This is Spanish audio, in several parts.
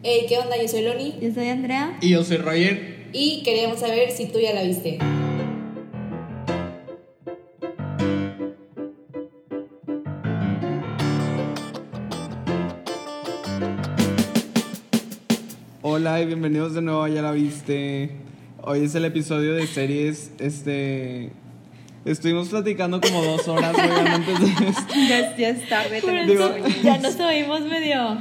Hey, ¿qué onda? Yo soy Loni Yo soy Andrea. Y yo soy Roger. y queríamos saber si tú ya la viste. Hola y bienvenidos de nuevo a Ya la viste. Hoy es el episodio de series. Este. Estuvimos platicando como dos horas antes de esto. Ya, ya es tarde, Digo- ya nos oímos medio.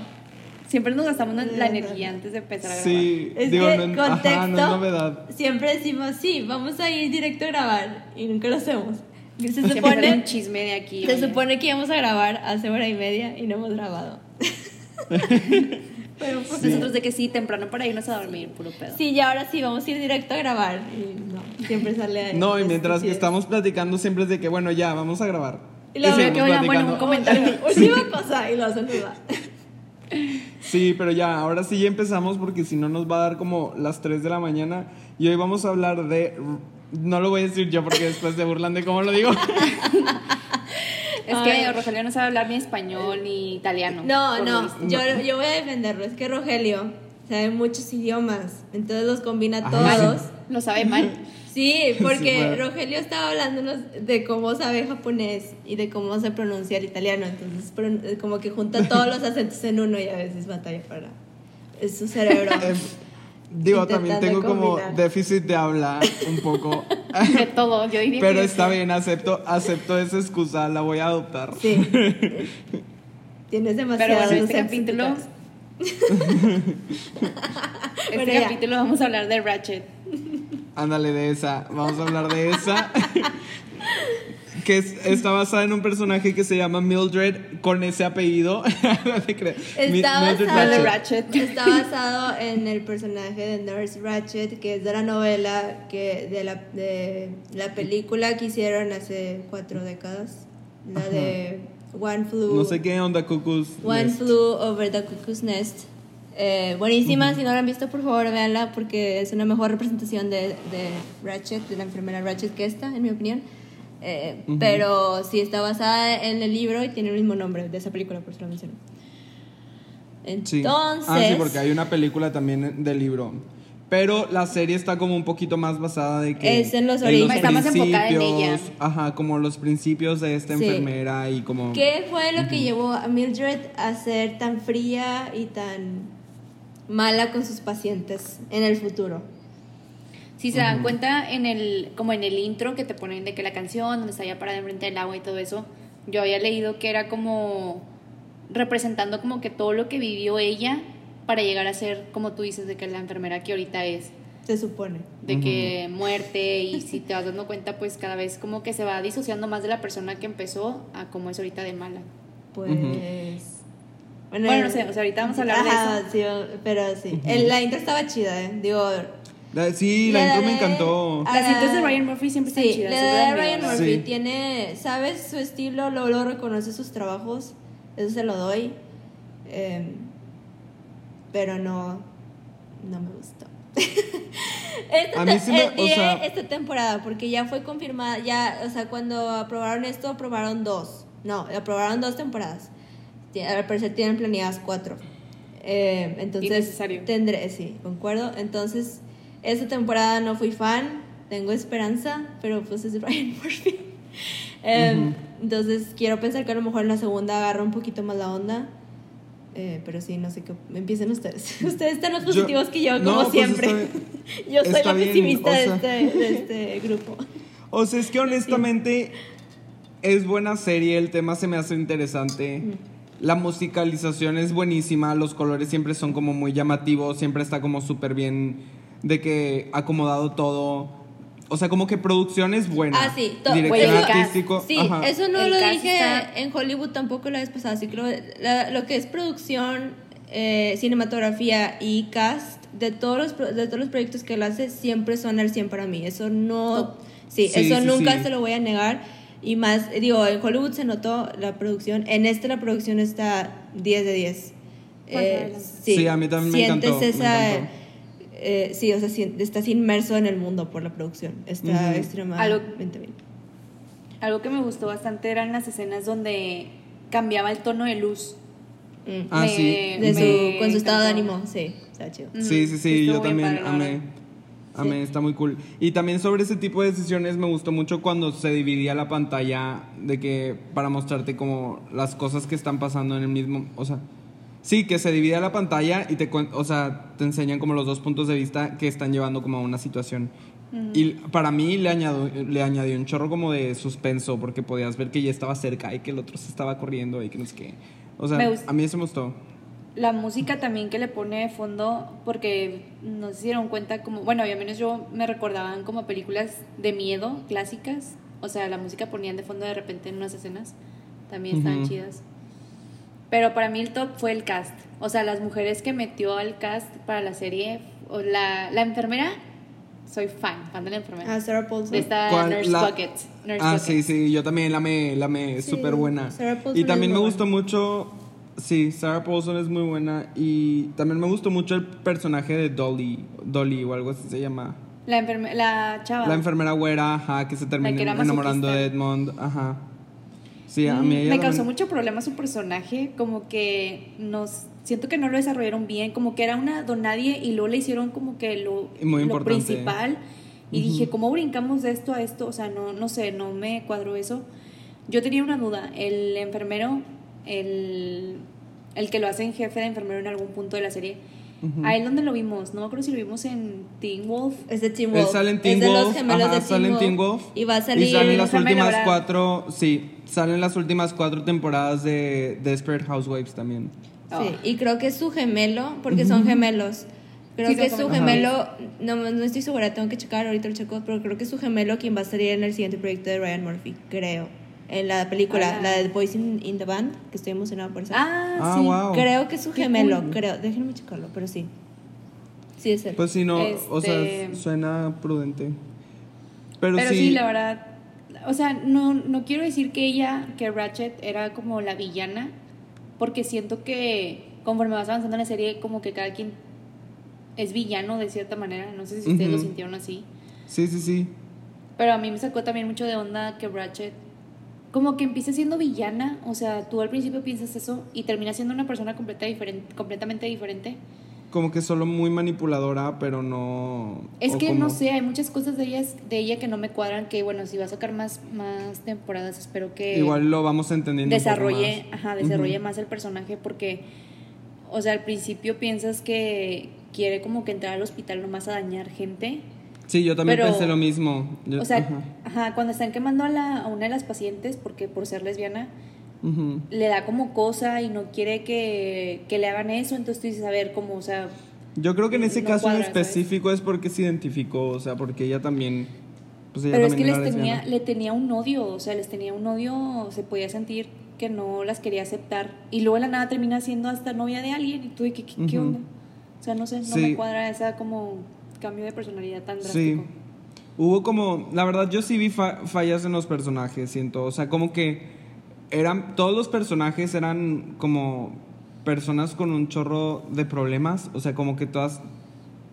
Siempre nos gastamos la energía antes de empezar a grabar. Sí, Es digo, que, no, contexto, ajá, no es novedad. siempre decimos, sí, vamos a ir directo a grabar y nunca lo hacemos. Se Siempre sale un supone, chisme de aquí. se oye. supone que íbamos a grabar hace hora y media y no hemos grabado. Pero pues nosotros de que sí, temprano para irnos a dormir, puro pedo. Sí, y ahora sí, vamos a ir directo a grabar. Y no, siempre sale. No, y mientras que estamos platicando, siempre es de que, bueno, ya, vamos a grabar. Y luego que, oigan, bueno, un comentario. Última cosa, y lo saluda. Sí, pero ya, ahora sí ya empezamos porque si no nos va a dar como las 3 de la mañana. Y hoy vamos a hablar de. No lo voy a decir yo porque después se burlan de cómo lo digo. Es Ay. que Rogelio no sabe hablar ni español ni italiano. No, no, yo, yo voy a defenderlo. Es que Rogelio sabe muchos idiomas, entonces los combina Ajá. todos. Lo sabe mal. Sí, porque. Rogelio estaba hablándonos de cómo sabe japonés y de cómo se pronuncia el italiano. Entonces, como que junta todos los acentos en uno y a veces batalla para. Es su cerebro. Eh, Digo, también tengo como déficit de habla un poco. De todo, yo diría Pero está bien, acepto, acepto esa excusa, la voy a adoptar. Sí. Tienes Pero demasiadas bueno, este capítulo. Este Bueno, ya. capítulo vamos a hablar de Ratchet. Ándale de esa, vamos a hablar de esa. que es- está basada en un personaje que se llama Mildred con ese apellido. No te creas. Mi- Está Mildred basado, Ratchet. Está basado en el personaje de Nurse Ratchet, que es de la novela que de la, de la película que hicieron hace cuatro décadas, la de One Flew, No sé qué onda, Cucus. One Flew Over the Cuckoo's Nest. Eh, buenísima, si no la han visto, por favor, véanla porque es una mejor representación de, de Ratchet, de la enfermera Ratchet que esta, en mi opinión. Eh, Pero sí está basada en el libro y tiene el mismo nombre de esa película, por eso lo menciono. Sí. Entonces, Ah, sí, porque hay una película también del libro. Pero la serie está como un poquito más basada de que... Es en los orígenes. Está más enfocada en ella. Ajá, como los principios de esta Sí. enfermera y como... ¿qué fue lo que llevó a Mildred a ser tan fría y tan mala con sus pacientes en el futuro? Si se dan cuenta en el, como en el intro que te ponen de que la canción, donde está ella parada enfrente del agua y todo eso, yo había leído que era como representando como que todo lo que vivió ella para llegar a ser, como tú dices, de que la enfermera que ahorita es, Se supone. de que muerte y si te vas dando cuenta, pues cada vez como que se va disociando más de la persona que empezó a como es ahorita de mala. Pues. Bueno, no sé, o sea, ahorita vamos a hablar de eso. sí, pero sí. El- la intro estaba chida, ¿eh? Digo. La- sí, la, la intro me encantó. Las cintas de Ryan Murphy siempre están Sí, chidas. la de Ryan. Murphy Sí. tiene. ¿Sabes su estilo? Luego, luego reconoce sus trabajos. Eso se lo doy. Em, pero no. No me gustó. Esta, A mí te- sí me- eh, o sea- esta temporada, porque ya fue confirmada, ya, o sea, cuando aprobaron esto, aprobaron dos. No, aprobaron dos temporadas. Al parecer tienen planeadas cuatro. Eh, entonces, tendré, sí, concuerdo. Entonces, esta temporada no fui fan, tengo esperanza, pero pues es Ryan Murphy. Eh, Entonces, quiero pensar que a lo mejor en la segunda agarra un poquito más la onda. Eh, pero sí, no sé qué. Empiecen ustedes. Ustedes están más Yo- positivos que yo, no, como pues siempre. está yo soy la bien, pesimista o de, sea. este, de este grupo. O sea, es que honestamente es buena serie, el tema se me hace interesante. La musicalización es buenísima, los colores siempre son como muy llamativos, siempre está como súper bien de que acomodado todo. O sea, como que producción es buena. Ah, sí. Dirección artístico. Sí, ajá. eso no El lo dije está- en Hollywood tampoco la vez pasada. Así que lo, la- lo que es producción, eh, cinematografía y cast de todos, los, de todos los proyectos que él hace siempre son al 100 para mí. Eso no. Top. Sí, Sí, eso sí, nunca sí. se lo voy a negar. Y más, digo, en Hollywood se notó la producción. En este la producción está 10 de 10. Pues, Eh, adelante. Sí, a mí también me sientes encantó, me esa. encantó. eh, sí, o sea, sien- estás inmerso en el mundo por la producción. Está Ujú. extremadamente bien. Algo que me gustó bastante eran las escenas donde cambiaba el tono de luz. Mm. Ah, Me- sí. De me su, con su estado de ánimo, sí, está chido. Sí, sí, sí, estuvo yo también amé. Verdad. Amé, Sí. está muy cool. Y también sobre ese tipo de decisiones me gustó mucho cuando se dividía la pantalla de que para mostrarte como las cosas que están pasando en el mismo, o sea, sí, que se divide la pantalla y te o sea, te enseñan como los dos puntos de vista que están llevando como a una situación. Y para mí le añadió, le añadió un chorro como de suspenso porque podías ver que ya estaba cerca y que el otro se estaba corriendo y que no sé qué. O sea, a mí eso me gustó. La música también que le pone de fondo, porque no se dieron cuenta como, bueno, y al menos yo me recordaban como películas de miedo clásicas, o sea, la música ponían de fondo de repente en unas escenas, también estaban Ujú. chidas. Pero para mí el top fue el cast, o sea, las mujeres que metió al cast para la serie, o la, la enfermera, soy fan, fan de la enfermera. Ah, Sarah Paulson. de esta ¿Cuál? Nurse La- Bucket. Nurse Ah, Bucket. sí, sí, yo también la me, la me, Sí, súper buena. Sarah Paulson Y también me gustó mucho, sí, Sarah Paulson es muy buena. Y también me gustó mucho el personaje de Dolly, Dolly o algo así se llama. La, enferme- la chava. La enfermera güera, ajá, que se termina que enamorando de. Edmond, ajá. Sí, a Mm, mí ella me causó también- mucho problema su personaje, como que nos siento que no lo desarrollaron bien, como que era una donadie y luego le hicieron como que lo, muy lo principal y dije, ¿cómo brincamos de esto a esto? O sea, no no sé, no me cuadró eso. Yo tenía una duda, el enfermero, el el que lo hace en jefe de enfermero en algún punto de la serie, Ujú. a él donde lo vimos, no me acuerdo si lo vimos en Teen Wolf. Es de Teen Él Wolf. sale en Teen es de los Wolf, gemelos ajá, de sale en Teen Wolf. Y va a salir. Y salen las últimas cuatro, sí, salen las últimas cuatro temporadas de Desperate Housewives también. Sí, Oh. y creo que es su gemelo, porque son gemelos. Creo Sí, que es su gemelo, no, no estoy segura, tengo que checar, ahorita lo checo, pero creo que es su gemelo quien va a salir en el siguiente proyecto de Ryan Murphy, creo. En la película, Ah. la de Boys in, in the Band, que estoy emocionada por eso. Ah, Ah, sí. wow. creo que es su gemelo, cool. creo. Déjenme checarlo, pero sí. Sí, es él. Pues sí, no, o sea, Este- suena prudente. Pero, Pero sí, sí, la verdad. O sea, no, no quiero decir que ella, que Ratchet era como la villana, porque siento que conforme vas avanzando en la serie, como que cada quien es villano de cierta manera. No sé si ustedes lo sintieron así. sí, sí, sí. Pero a mí me sacó también mucho de onda que Ratchet, como que empieza siendo villana. O sea, tú al principio piensas eso y termina siendo una persona completa diferente, completamente diferente. Como que solo muy manipuladora, pero no. Es que como- no sé, hay muchas cosas de ellas, de ella que no me cuadran. Que bueno, si va a sacar más, más temporadas, espero que Igual lo vamos entendiendo. desarrolle, más. ajá, desarrolle más el personaje porque, o sea, al principio piensas que quiere como que entrar al hospital nomás a dañar gente. Sí, yo también Pero- pensé lo mismo. Yo- O sea, ajá. ajá, cuando están quemando a, la, a una de las pacientes, porque por ser lesbiana, le da como cosa y no quiere que, que le hagan eso, entonces tú dices, a ver, como, o sea, Yo creo que en ese No caso cuadra, en ¿sabes? específico es porque se identificó, o sea, porque ella también. Pues ella pero es que les tenía, le tenía un odio, o sea, les tenía un odio, se podía sentir que no las quería aceptar. Y luego de la nada termina siendo hasta novia de alguien y tú de que, ¿qué, qué onda? O sea, no sé, no Sí. me cuadra esa como cambio de personalidad tan Sí. drástico. Hubo como, la verdad yo sí vi fa- fallas en los personajes, siento, o sea, como que eran, todos los personajes eran como personas con un chorro de problemas, o sea, como que todas,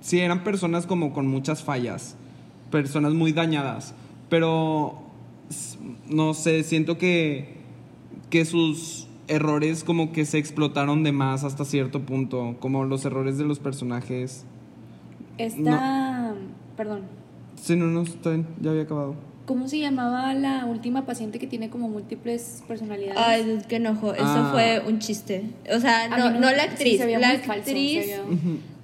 sí, eran personas como con muchas fallas, personas muy dañadas, pero no sé, siento que, que sus errores como que se explotaron de más hasta cierto punto, como los errores de los personajes. Esta, perdón, Sí, no, no, está bien, ya había acabado. ¿cómo se llamaba la última paciente que tiene como múltiples personalidades? Ay, qué enojo. Eso Ah. fue un chiste. O sea, A no, no, sí, la actriz. se veía la falso, actriz.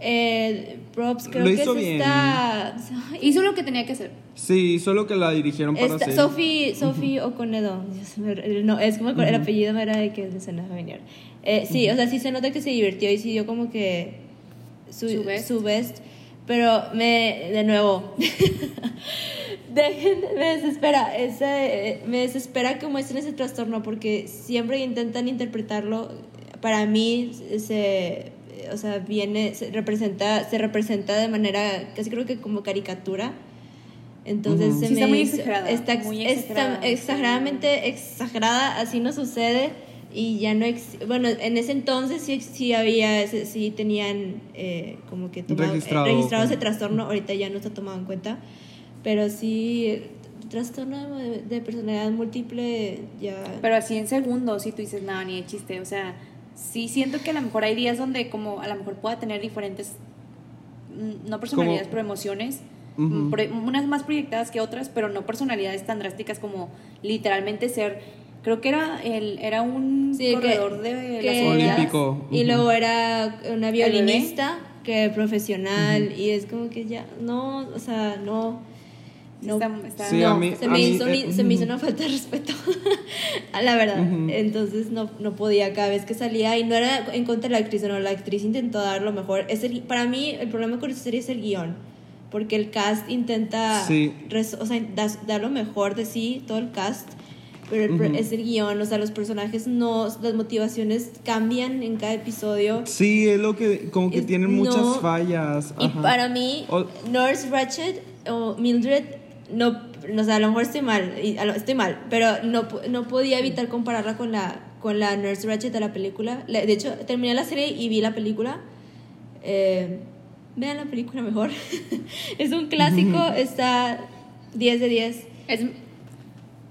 eh, props, creo Lo que hizo es bien. esta. Hizo lo que tenía que hacer. Sí, solo que la dirigieron para esta hacer. Sophie, Sophie Oconedo. Dios, me- No, es como el apellido me era de que se me familiar. Eh, sí, o sea, sí se nota que se divirtió y sí dio como que su, Su best. su best, Pero me, de nuevo, dejen, me desespera, ese, me desespera que muestren ese trastorno porque siempre intentan interpretarlo. Para mí, se, o sea, viene, se representa, se representa de manera, casi creo que como caricatura. Entonces se Sí, me está muy exagerada, está, muy está exagerada. exageradamente exagerada, así no sucede y ya no ex- bueno en ese entonces sí, sí había sí tenían eh, como que tomado, eh, Registrado, ese trastorno ahorita ya no está tomado en cuenta pero sí trastorno de, de personalidad múltiple ya Pero así en segundos, y tú dices, no, ni de chiste. O sea, sí siento que a lo mejor hay días donde como a lo mejor pueda tener diferentes, mm, no personalidades, Como- pero emociones. Unas más proyectadas que otras, pero no personalidades tan drásticas como literalmente ser. Creo que era el era un Sí, que- corredor de que las. Olímpico. Y Ujú. luego era una violinista que profesional y es como que ya no, o sea, no Sí, no, está- está- Sí, no, a mí- se, me mí, hizo, eh, mi- se me hizo una falta de respeto, a la verdad. Ujú. Entonces no, no podía cada vez que salía y no era en contra de la actriz, no, la actriz intentó dar lo mejor. Es el- para mí el problema con esta serie es el guion, porque el cast intenta Sí. res- o sea, dar lo mejor de sí, todo el cast. Pero el pro- Ujú. es el guion, o sea, los personajes no, las motivaciones cambian en cada episodio. Sí, es lo que, como que Es- tienen muchas no. fallas. Y ajá. para mí, O- Nurse Ratched o Mildred, no, no, o sea, a lo mejor estoy mal, y estoy mal, pero no, no podía evitar compararla con la, con la Nurse Ratched de la película. La- De hecho, terminé la serie y vi la película. Eh, vean la película mejor. es un clásico, está 10 de 10. Es,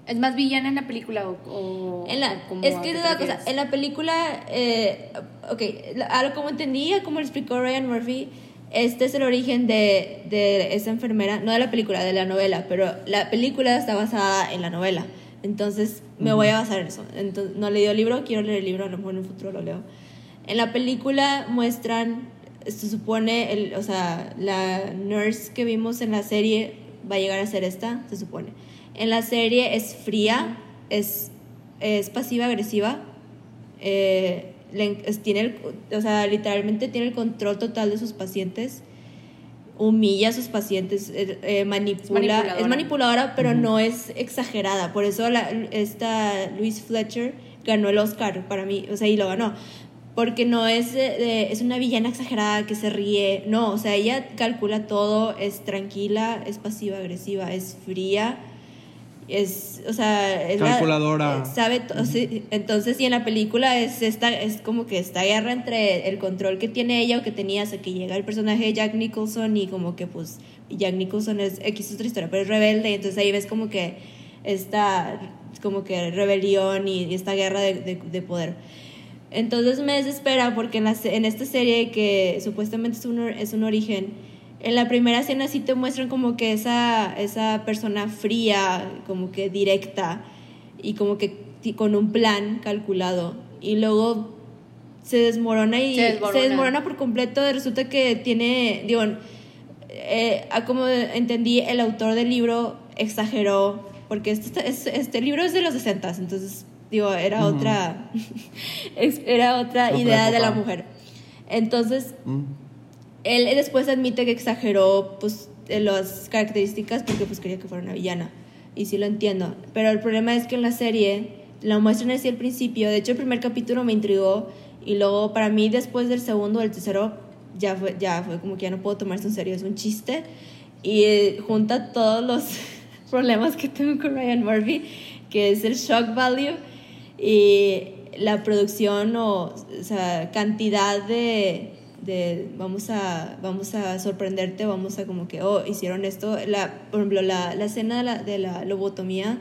es más villana en la película o, o- En la, o es que es la cosa, en la película, eh, ok, la- a lo como entendía, como lo explicó Ryan Murphy, este es el origen de, de esa enfermera, no de la película, de la novela, pero la película está basada en la novela. Entonces me voy a basar en eso. Entonces, no leído el libro, quiero leer el libro, a lo mejor en un futuro lo leo. En la película muestran, se supone, el, o sea, la nurse que vimos en la serie va a llegar a ser esta, se supone. En la serie es fría, es, es pasiva-agresiva, eh, es- tiene el, o sea, literalmente tiene el control total de sus pacientes, humilla a sus pacientes, eh, eh, manipula, es manipuladora. manipuladora, pero no es exagerada. Por eso la, esta Louise Fletcher ganó el Oscar para mí, o sea, y lo ganó. Porque no es, de- de- es una villana exagerada que se ríe, no, o sea, ella calcula todo, es tranquila, es pasiva-agresiva, es fría, es, o sea, es la- Calculadora. eh, sabe, sí, entonces, y en la película es esta, es como que esta guerra entre el control que tiene ella o que tenía hasta que llega el personaje de Jack Nicholson y como que pues Jack Nicholson es X otra historia, pero es rebelde, y entonces ahí ves como que esta como que rebelión y, y esta guerra de, de- de poder. Entonces me desespera porque en, la, en esta serie que supuestamente es un, es un origen, en la primera escena sí te muestran como que esa, esa persona fría, como que directa y como que con un plan calculado. Y luego se desmorona y Se desmorona. se desmorona por completo. Resulta que tiene, digo, eh, como entendí, el autor del libro exageró, porque este, este, este libro es de los 60, entonces, digo, era Ujú. otra, ex- era otra, Otra idea de la mujer. Entonces, Mm. Él después admite que exageró pues las características porque pues quería que fuera una villana. Y sí lo entiendo. Pero el problema es que en la serie la muestran así al principio. De hecho el primer capítulo me intrigó. Y luego para mí después del segundo o el tercero ya fue ya fue como que ya no puedo tomarse en serio. Es un chiste. Y eh, junta todos los problemas que tengo con Ryan Murphy que es el shock value y la producción o, o sea, cantidad de, de vamos a vamos a sorprenderte, vamos a como que, oh, hicieron esto. La, por ejemplo, la, la escena de la, de la lobotomía,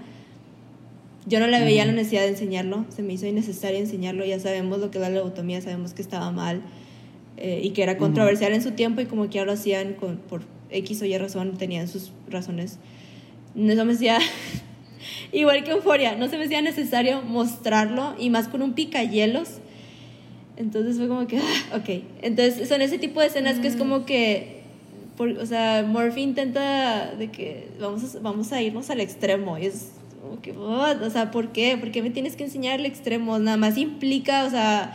yo no la veía la necesidad de enseñarlo, se me hizo innecesario enseñarlo, ya sabemos lo que es la lobotomía, sabemos que estaba mal eh, y que era controversial en su tiempo y como que ahora lo hacían con, por X o Y razón, tenían sus razones. No se me hacía, igual que Euforia, no se me hacía necesario mostrarlo y más con un picayelos. Entonces fue como que, ah, ok. Entonces son ese tipo de escenas que es como que, por- o sea, Murphy intenta de que vamos a, vamos a irnos al extremo. Y es como que, what? o sea, ¿por qué? ¿Por qué me tienes que enseñar el extremo? Nada más implica, o sea...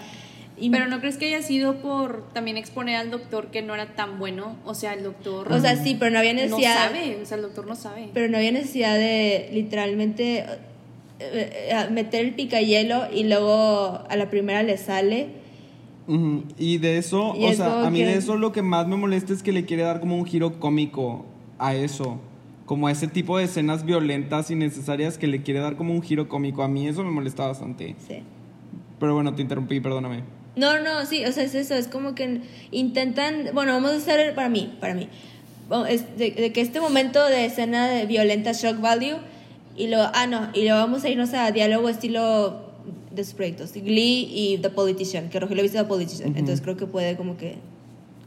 Pero no crees que haya sido por también exponer al doctor que no era tan bueno. O sea, el doctor o sea, sí, pero no había no necesidad... sabe. O sea, el doctor no sabe. Pero no había necesidad de literalmente eh, eh, meter el picayelo y luego a la primera le sale. Y de eso, Y o es sea, a mí que- de eso lo que más me molesta es que le quiere dar como un giro cómico a eso. Como a ese tipo de escenas violentas y necesarias que le quiere dar como un giro cómico. A mí eso me molesta bastante. Sí. Pero bueno, te interrumpí, perdóname. No, no, sí, o sea, es eso, es como que intentan, bueno, vamos a hacer para mí, para mí, es de, de que este momento de escena de violenta shock value y luego, ah, no, y luego vamos a irnos a diálogo estilo de sus proyectos, Glee y The Politician, que Rogelio viste The Politician, entonces creo que puede como que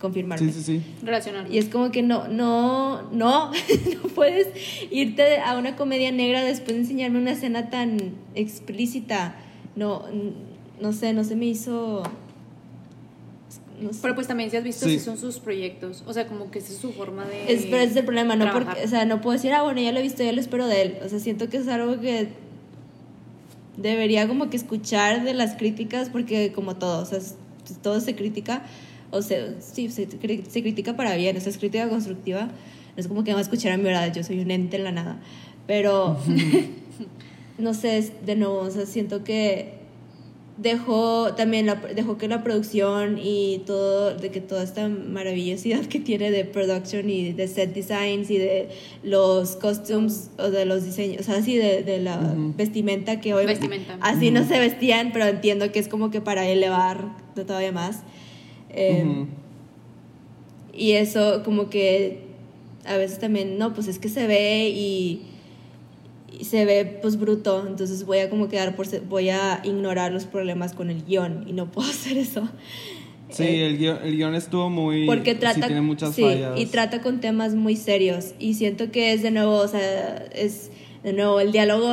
confirmarme. Sí, sí, sí. Relacionar. Y es como que no, no, no, no puedes irte a una comedia negra después de enseñarme una escena tan explícita. No, no sé, no se me hizo... No sé. Pero pues también si has visto Sí. si son sus proyectos. O sea, como que esa es su forma de. Es, pero ese es el problema, no trabajar. porque, o sea, no puedo decir, ah, bueno, ya lo he visto, ya lo espero de él. O sea, siento que es algo que debería como que escuchar de las críticas, porque como todo, o sea, todo se critica, o sea, sí, se, se critica para bien, o sea, es crítica constructiva. No es como que va a escuchar a mi verdad, yo soy un ente en la nada. Pero, no sé, de nuevo, o sea, siento que dejó también la, dejó que la producción y todo de que toda esta maravillosidad que tiene de production y de set designs y de los costumes o de los diseños o sea así de, de la vestimenta que hoy Vestimenta. así no se vestían pero entiendo que es como que para elevar todavía más Eh, Ujú. y eso como que a veces también, no, pues es que se ve y, y se ve pues bruto, entonces voy a como quedar por, se- voy a ignorar los problemas con el guion y no puedo hacer eso. Sí, Eh, el, guion, el guion estuvo muy... porque sí trata tiene muchas sí, fallas. y trata con temas muy serios y siento que es de nuevo o sea es de nuevo el diálogo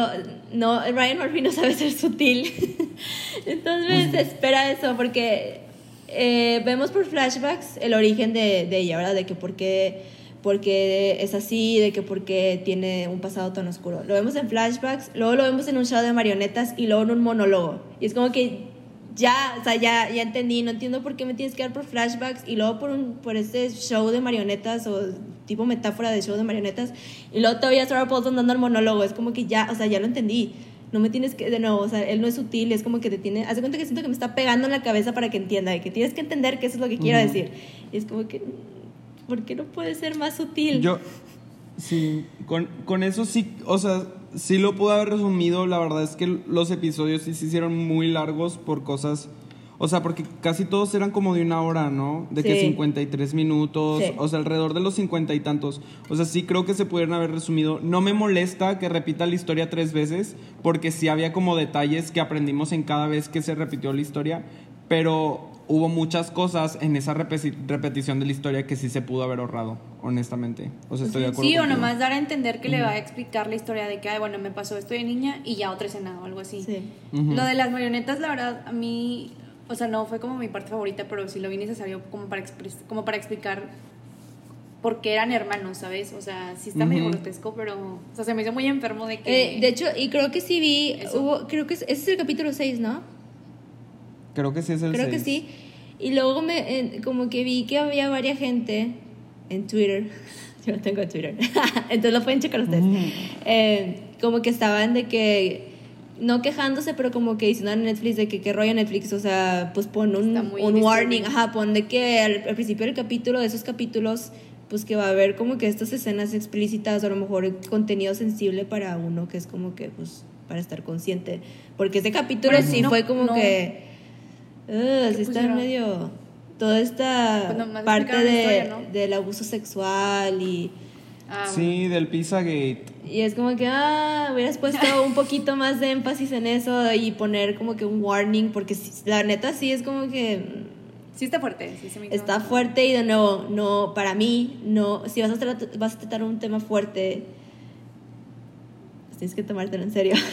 no Ryan Murphy no sabe ser sutil entonces me desespera eso porque eh, vemos por flashbacks el origen de, de ella verdad de que por qué por qué es así, de que por qué tiene un pasado tan oscuro. Lo vemos en flashbacks, luego lo vemos en un show de marionetas y luego en un monólogo. Y es como que ya, o sea, ya, ya entendí, no entiendo por qué me tienes que dar por flashbacks y luego por, un, por este show de marionetas o tipo metáfora de show de marionetas y luego todavía Sarah Paulson dando el monólogo. Es como que ya, o sea, ya lo entendí. No me tienes que, de nuevo, o sea, él no es sutil, es como que te tiene, hace cuenta que siento que me está pegando en la cabeza para que entienda, y que tienes que entender que eso es lo que quiero Ujú. decir. Y es como que, ¿por qué no puede ser más sutil? Yo, sí, con, con eso sí, o sea, sí lo pude haber resumido. La verdad es que los episodios sí se hicieron muy largos por cosas. O sea, porque casi todos eran como de una hora, ¿no? De que Sí. 53 minutos, Sí. o sea, alrededor de los 50 y tantos. O sea, sí creo que se pudieron haber resumido. No me molesta que repita la historia tres veces, porque sí había como detalles que aprendimos en cada vez que se repitió la historia, pero hubo muchas cosas en esa repetición de la historia que sí se pudo haber ahorrado, honestamente. O sea, estoy de acuerdo. Sí, o nomás dar a entender que le va a explicar la historia de que, ay, bueno, me pasó esto de niña y ya otra escena o algo así. Sí. Lo de las marionetas, la verdad, a mí, o sea, no fue como mi parte favorita, pero sí lo vi necesario como para, expres- como para explicar por qué eran hermanos, ¿sabes? O sea, sí está medio Ujú. grotesco, pero, o sea, se me hizo muy enfermo de que... Eh, de hecho, y creo que sí vi, Eso. hubo, creo que es- ese es el capítulo 6, ¿no? Creo que sí es el Creo que seis. sí. Y luego me, en- como que vi que había varias gente en Twitter. Yo no tengo Twitter. Entonces lo pueden checar ustedes. Eh, como que estaban de que, no quejándose, pero como que diciendo a Netflix de que qué rollo Netflix, o sea, pues pon un, un warning, ajá, pon de que al, al principio del capítulo, de esos capítulos, pues que va a haber como que estas escenas explícitas o a lo mejor contenido sensible para uno que es como que, pues, para estar consciente. Porque ese capítulo Bueno, sí no, fue como no. que... Uh, ¿Qué sí está pusieron? medio... Toda esta parte de, historia, ¿no? del abuso sexual y... Ah, bueno. Sí, del Pizzagate. Y es como que, ah, hubieras puesto un poquito más de énfasis en eso y poner como que un warning, porque la neta sí es como que Sí está fuerte, sí se me está fuerte y de nuevo, no, para mí, no, si vas a, tratar, vas a tratar un tema fuerte, tienes que tomártelo en serio.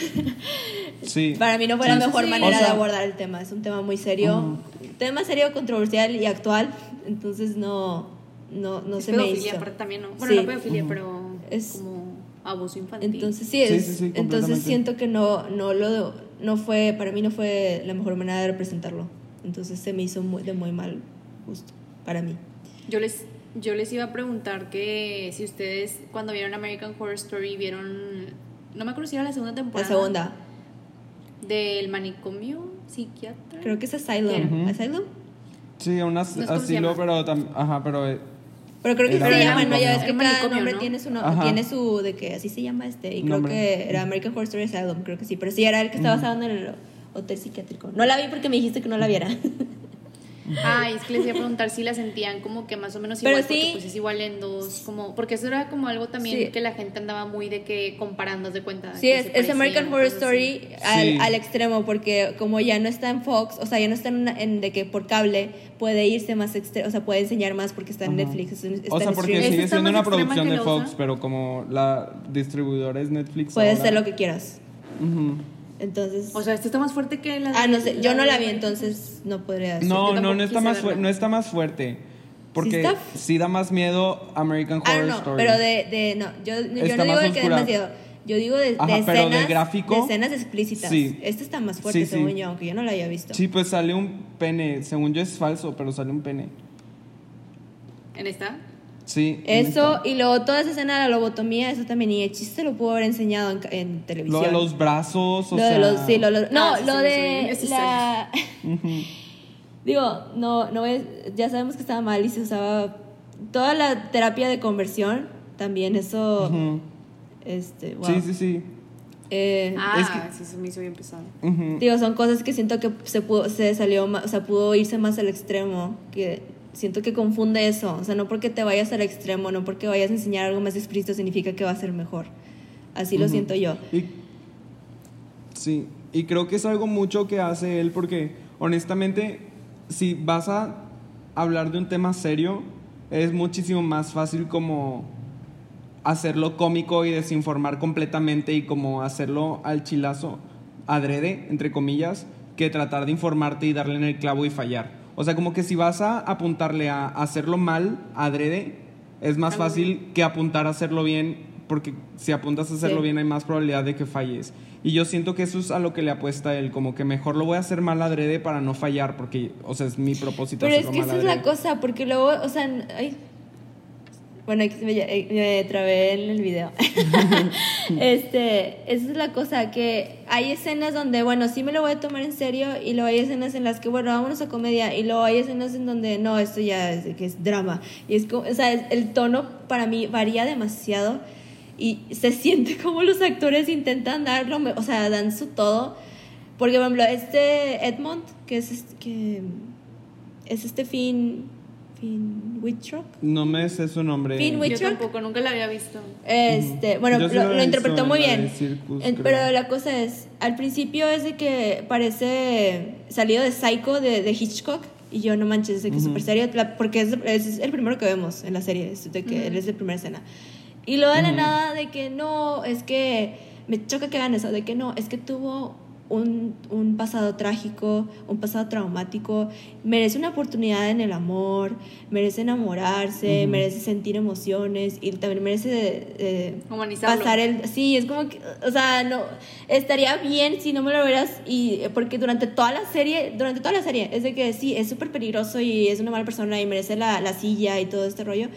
Sí. para mí no fue Sí, la mejor sí. manera O sea- de abordar el tema, es un tema muy serio, tema serio, controversial y actual, entonces no, no, no Es se me hizo. aparte también, ¿no? Bueno, Sí. no pedofilia, pero Es- como abuso infantil. Entonces sí, es, sí, sí, entonces siento que no, no lo, no fue, para mí no fue la mejor manera de representarlo. Entonces se me hizo muy, de muy mal gusto para mí. Yo les, yo les iba a preguntar que si ustedes cuando vieron American Horror Story vieron, no me acuerdo si era la segunda La temporada. segunda, Del manicomio psiquiatra. creo que es Asylum. ¿Asylum? Sí, unas No sé cómo se asilo, pero ajá, pero eh, Pero creo que Era se llama, ¿no? Ya ves que cada nombre ¿no? tiene su, no- Ajá. tiene su, de que así se llama este. Y creo Nombre. que era American Horror Story Asylum, creo que sí. Pero sí era el que está basado en el hotel psiquiátrico. No la vi porque me dijiste que no la viera. Ah, es que les iba a preguntar si la sentían como que más o menos Pero igual, porque, sí. pues es igual en dos, como, porque eso era como algo también Sí. que la gente andaba muy de que comparando de cuenta. Sí, es, American Horror. Story al, Sí. al extremo, porque como ya no está en Fox, o sea, ya no está en, una- en de que por cable, puede irse más extremo, o sea, puede enseñar más porque está en Ajá. Netflix, está O sea, porque streaming. ¿Esta sigue siendo una producción de Fox, pero como la distribuidora es Netflix. Puedes ahora. hacer lo que quieras. Ujú. Entonces... O sea, este está más fuerte que la ah, no sé, yo no la vi, de- entonces no podría decir. No, no, no está, más no está más fuerte. Porque está- sí da más miedo American Ah, Horror no, Story. pero de, de no, yo, yo no digo más el que oscura. demasiado. Yo digo de, de Ajá, escenas, pero de gráfico, de escenas explícitas. sí. Este está más fuerte, Sí, sí. según yo, aunque yo no la haya visto. Sí, pues sale un pene. Según yo es falso, pero sale un pene. ¿En esta? Sí. Eso, y luego toda esa escena de la lobotomía, eso también, y el chiste lo pudo haber enseñado en, en Lo televisión. de los brazos, o Lo sea. de los, sí, lo, lo- no, Ah, sí, lo de la... Digo, no, no es, ya sabemos que estaba mal y se usaba toda la terapia de conversión, también eso, Ujú. este, wow. Sí, sí, sí. Eh, Ah, sí, se me hizo bien pesado. Ujú. Digo, son cosas que siento que se pudo, se salió más, o sea, pudo irse más al extremo, que siento que confunde eso, o sea, no porque te vayas al extremo, no porque vayas a enseñar algo más explícito significa que va a ser mejor. Así lo siento yo. Y- sí, y creo que es algo mucho que hace él porque honestamente, si vas a hablar de un tema serio, es muchísimo más fácil como hacerlo cómico y desinformar completamente y como hacerlo al chilazo, adrede, entre comillas, que tratar de informarte y darle en el clavo y fallar. O sea, como que si vas a apuntarle a hacerlo mal, adrede, es más fácil que apuntar a hacerlo bien, porque si apuntas a hacerlo Sí. bien hay más probabilidad de que falles. Y yo siento que eso es a lo que le apuesta él, como que mejor lo voy a hacer mal adrede para no fallar, porque, o sea, es mi propósito Pero es hacerlo que mal esa es la cosa, porque luego, o sea, ay. Bueno, me, eh, me trabé en el video. este, esa es la cosa, que hay escenas donde, bueno, sí me lo voy a tomar en serio, y luego hay escenas en las que, bueno, vámonos a comedia, y luego hay escenas en donde, no, esto ya es, que es drama. Y es como, o sea, es- el tono para mí varía demasiado, y se siente como los actores intentan darlo, o sea, dan su todo. Porque, por ejemplo, este Edmond, que es este, que es este Finn, Finn Wittrock. No me sé su nombre. Finn Wit- Yo tampoco, nunca la había visto. Este, bueno, sí lo, lo lo interpretó muy bien. de Circus, En- pero la cosa es, al principio es de que parece salido de Psycho de, de Hitchcock. Y yo no manches, de que es súper serio, la- porque es, es el primero que vemos en la serie, es de que él es la primera escena. Y luego de la nada de que no, es que me choca que hagan eso, de que no, es que tuvo un, un pasado trágico, un pasado traumático, merece una oportunidad en el amor, merece enamorarse, merece sentir emociones y también merece eh, Humanizarlo. pasar el... Sí, es como que, o sea, no, estaría bien si no me lo vieras y porque durante toda la serie, durante toda la serie, es de que sí, es súper peligroso y es una mala persona y merece la, la silla y todo este rollo.